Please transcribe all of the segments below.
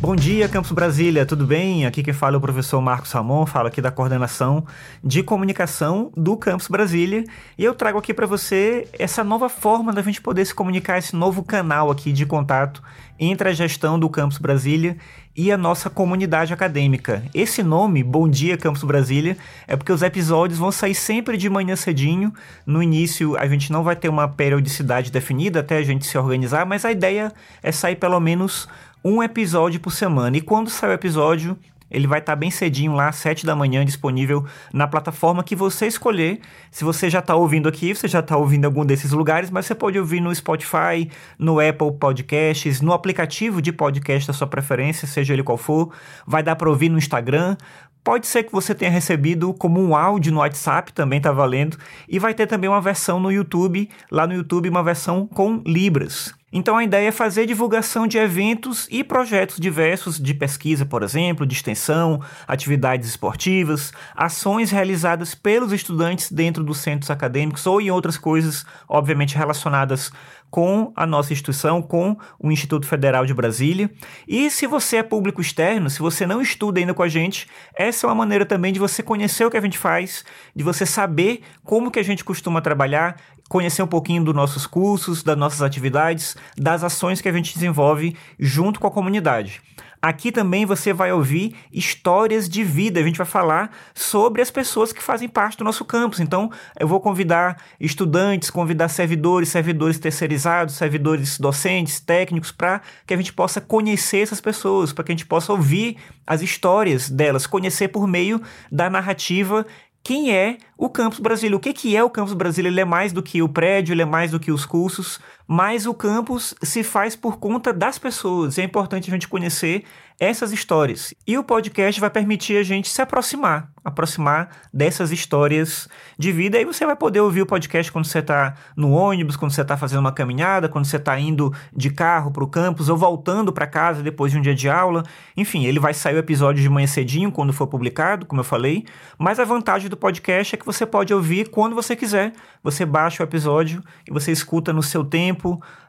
Bom dia, Campus Brasília, tudo bem? Aqui quem fala é o professor Marcos Ramon, falo aqui da coordenação de comunicação do Campus Brasília e eu trago aqui para você essa nova forma da gente poder se comunicar, esse novo canal aqui de contato entre a gestão do Campus Brasília e a nossa comunidade acadêmica. Esse nome, Bom Dia Campus Brasília, é porque os episódios vão sair sempre de manhã cedinho. No início, a gente não vai ter uma periodicidade definida até a gente se organizar, mas a ideia é sair pelo menos um episódio por semana. E quando sai o episódio, ele vai estar tá bem cedinho lá, às 7 da manhã, disponível na plataforma que você escolher. Se você já está ouvindo aqui, você já está ouvindo em algum desses lugares, mas você pode ouvir no Spotify, no Apple Podcasts, no aplicativo de podcast da sua preferência, seja ele qual for. Vai dar para ouvir no Instagram, Pode ser que você tenha recebido como um áudio no WhatsApp, também está valendo. E vai ter também uma versão no YouTube, lá no YouTube, uma versão com Libras. Então a ideia é fazer divulgação de eventos e projetos diversos de pesquisa, por exemplo, de extensão, atividades esportivas, ações realizadas pelos estudantes dentro dos centros acadêmicos ou em outras coisas, obviamente relacionadas com a nossa instituição, com o Instituto Federal de Brasília. E se você é público externo, se você não estuda ainda com a gente, essa é uma maneira também de você conhecer o que a gente faz, de você saber como que a gente costuma trabalhar conhecer um pouquinho dos nossos cursos, das nossas atividades, das ações que a gente desenvolve junto com a comunidade. Aqui também você vai ouvir histórias de vida. A gente vai falar sobre as pessoas que fazem parte do nosso campus. Então, eu vou convidar estudantes, convidar servidores, servidores terceirizados, servidores docentes, técnicos, para que a gente possa conhecer essas pessoas, para que a gente possa ouvir as histórias delas, conhecer por meio da narrativa quem é o Campus Brasília. O que, que é o Campus Brasília? Ele é mais do que o prédio, ele é mais do que os cursos, mas o campus se faz por conta das pessoas. É importante a gente conhecer essas histórias. E o podcast vai permitir a gente se aproximar, aproximar dessas histórias de vida. E você vai poder ouvir o podcast quando você está no ônibus, quando você está fazendo uma caminhada, quando você está indo de carro para o campus ou voltando para casa depois de um dia de aula. Enfim, ele vai sair o episódio de manhã cedinho quando for publicado, como eu falei. Mas a vantagem do podcast é que você pode ouvir quando você quiser. Você baixa o episódio e você escuta no seu tempo,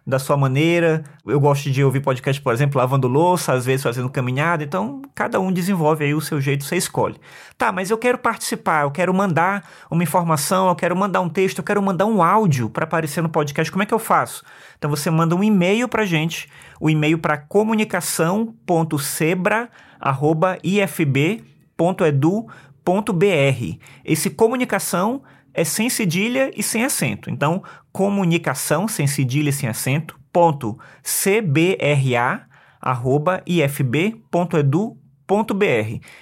da sua maneira. Eu gosto de ouvir podcast, por exemplo, lavando louça, às vezes fazendo caminhada. Então, cada um desenvolve aí o seu jeito, você escolhe. Tá, mas eu quero participar, eu quero mandar uma informação, eu quero mandar um texto, eu quero mandar um áudio para aparecer no podcast. Como é que eu faço? Então, você manda um e-mail para gente, o e-mail para comunicação.sebra.ifb.edu.br. Esse comunicação é sem cedilha e sem acento. Então, comunicação sem cedilha e sem acento, ponto cbra, arroba ifb.edu.br.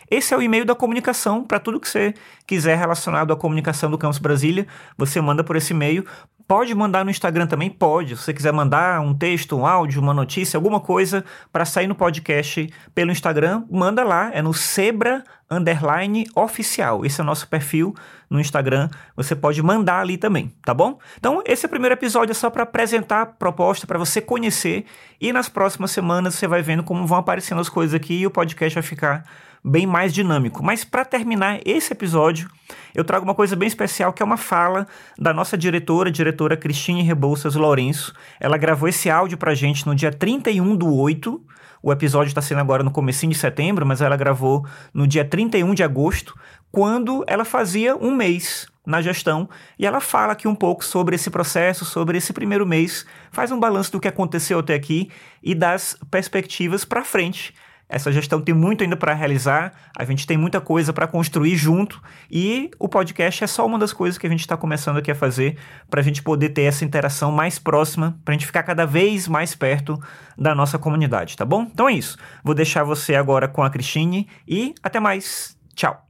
Esse é o e-mail da comunicação para tudo que você quiser relacionado à comunicação do Campus Brasília. Você manda por esse e-mail. Pode mandar no Instagram também? Pode. Se você quiser mandar um texto, um áudio, uma notícia, alguma coisa para sair no podcast pelo Instagram, manda lá. É no Sebra Underline Oficial. Esse é o nosso perfil no Instagram. Você pode mandar ali também, tá bom? Então, esse é primeiro episódio é só para apresentar a proposta, para você conhecer. E nas próximas semanas você vai vendo como vão aparecendo as coisas aqui e o podcast vai ficar bem mais dinâmico. Mas para terminar esse episódio, eu trago uma coisa bem especial que é uma fala da nossa diretora, diretora Cristine Rebouças Lourenço. Ela gravou esse áudio para gente no dia 31 do 8. O episódio está sendo agora no comecinho de setembro, mas ela gravou no dia 31 de agosto, quando ela fazia um mês na gestão e ela fala aqui um pouco sobre esse processo, sobre esse primeiro mês, faz um balanço do que aconteceu até aqui e das perspectivas para frente essa gestão tem muito ainda para realizar, a gente tem muita coisa para construir junto e o podcast é só uma das coisas que a gente está começando aqui a fazer para a gente poder ter essa interação mais próxima, para a gente ficar cada vez mais perto da nossa comunidade, tá bom? Então é isso. Vou deixar você agora com a Cristine e até mais. Tchau.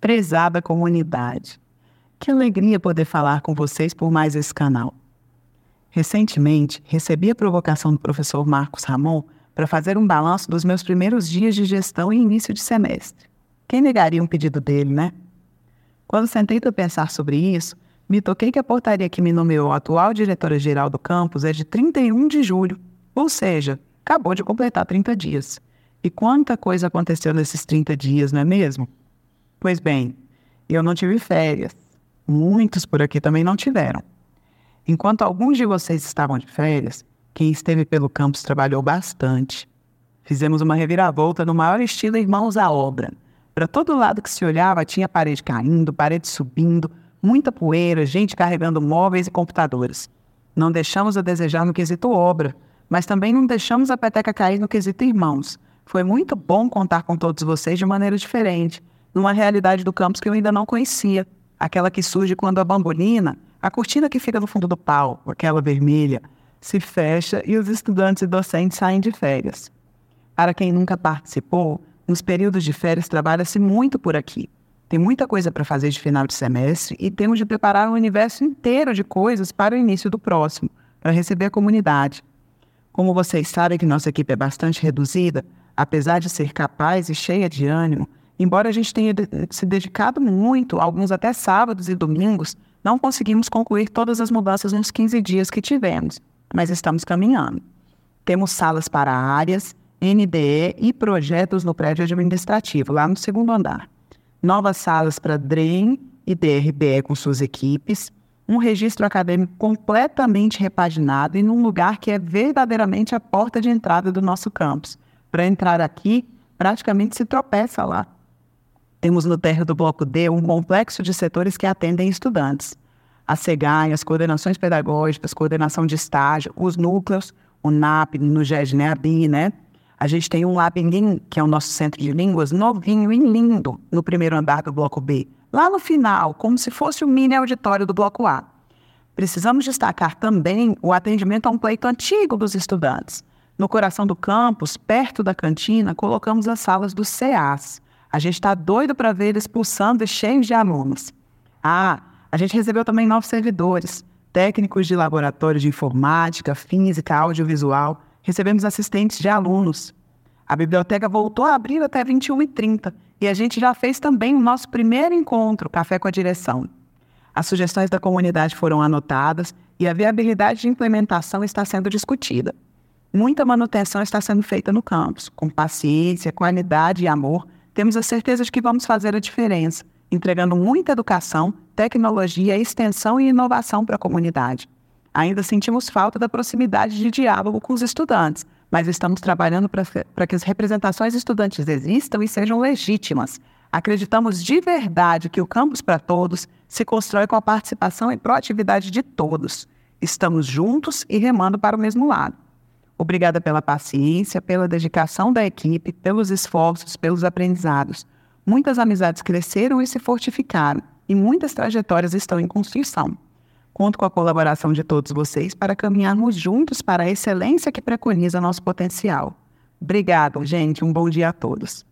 Prezada comunidade, que alegria poder falar com vocês por mais esse canal. Recentemente, recebi a provocação do professor Marcos Ramon para fazer um balanço dos meus primeiros dias de gestão e início de semestre. Quem negaria um pedido dele, né? Quando sentei para pensar sobre isso, me toquei que a portaria que me nomeou a atual diretora-geral do campus é de 31 de julho, ou seja, acabou de completar 30 dias. E quanta coisa aconteceu nesses 30 dias, não é mesmo? Pois bem, eu não tive férias. Muitos por aqui também não tiveram. Enquanto alguns de vocês estavam de férias, quem esteve pelo campus trabalhou bastante. Fizemos uma reviravolta no maior estilo Irmãos à Obra. Para todo lado que se olhava, tinha parede caindo, parede subindo, muita poeira, gente carregando móveis e computadores. Não deixamos a desejar no quesito obra, mas também não deixamos a peteca cair no quesito irmãos. Foi muito bom contar com todos vocês de maneira diferente, numa realidade do campus que eu ainda não conhecia, aquela que surge quando a bambolina, a cortina que fica no fundo do palco, aquela vermelha, se fecha e os estudantes e docentes saem de férias. Para quem nunca participou, nos períodos de férias trabalha-se muito por aqui. Tem muita coisa para fazer de final de semestre e temos de preparar um universo inteiro de coisas para o início do próximo, para receber a comunidade. Como vocês sabem que nossa equipe é bastante reduzida, apesar de ser capaz e cheia de ânimo, embora a gente tenha se dedicado muito, alguns até sábados e domingos, não conseguimos concluir todas as mudanças nos 15 dias que tivemos, mas estamos caminhando. Temos salas para áreas, NDE e projetos no prédio administrativo, lá no segundo andar novas salas para DREAM e DRBE com suas equipes, um registro acadêmico completamente repaginado e num lugar que é verdadeiramente a porta de entrada do nosso campus. Para entrar aqui, praticamente se tropeça lá. Temos no térreo do Bloco D um complexo de setores que atendem estudantes. A SEGAI, as coordenações pedagógicas, coordenação de estágio, os núcleos, o NAP, no GED, né, a BI, né, a gente tem um Labin, que é o nosso centro de línguas, novinho e lindo, no primeiro andar do bloco B. Lá no final, como se fosse o mini auditório do bloco A. Precisamos destacar também o atendimento a um pleito antigo dos estudantes. No coração do campus, perto da cantina, colocamos as salas dos CAs. A gente está doido para ver eles pulsando e cheios de alunos. Ah, a gente recebeu também novos servidores, técnicos de laboratório de informática, física, audiovisual, recebemos assistentes de alunos. A biblioteca voltou a abrir até 21h30 e a gente já fez também o nosso primeiro encontro, Café com a Direção. As sugestões da comunidade foram anotadas e a viabilidade de implementação está sendo discutida. Muita manutenção está sendo feita no campus. Com paciência, qualidade e amor, temos a certeza de que vamos fazer a diferença, entregando muita educação, tecnologia, extensão e inovação para a comunidade. Ainda sentimos falta da proximidade de diálogo com os estudantes, mas estamos trabalhando para que as representações estudantes existam e sejam legítimas. Acreditamos de verdade que o campus para todos se constrói com a participação e proatividade de todos. Estamos juntos e remando para o mesmo lado. Obrigada pela paciência, pela dedicação da equipe, pelos esforços, pelos aprendizados. Muitas amizades cresceram e se fortificaram, e muitas trajetórias estão em construção. Conto com a colaboração de todos vocês para caminharmos juntos para a excelência que preconiza nosso potencial. Obrigado, gente. Um bom dia a todos.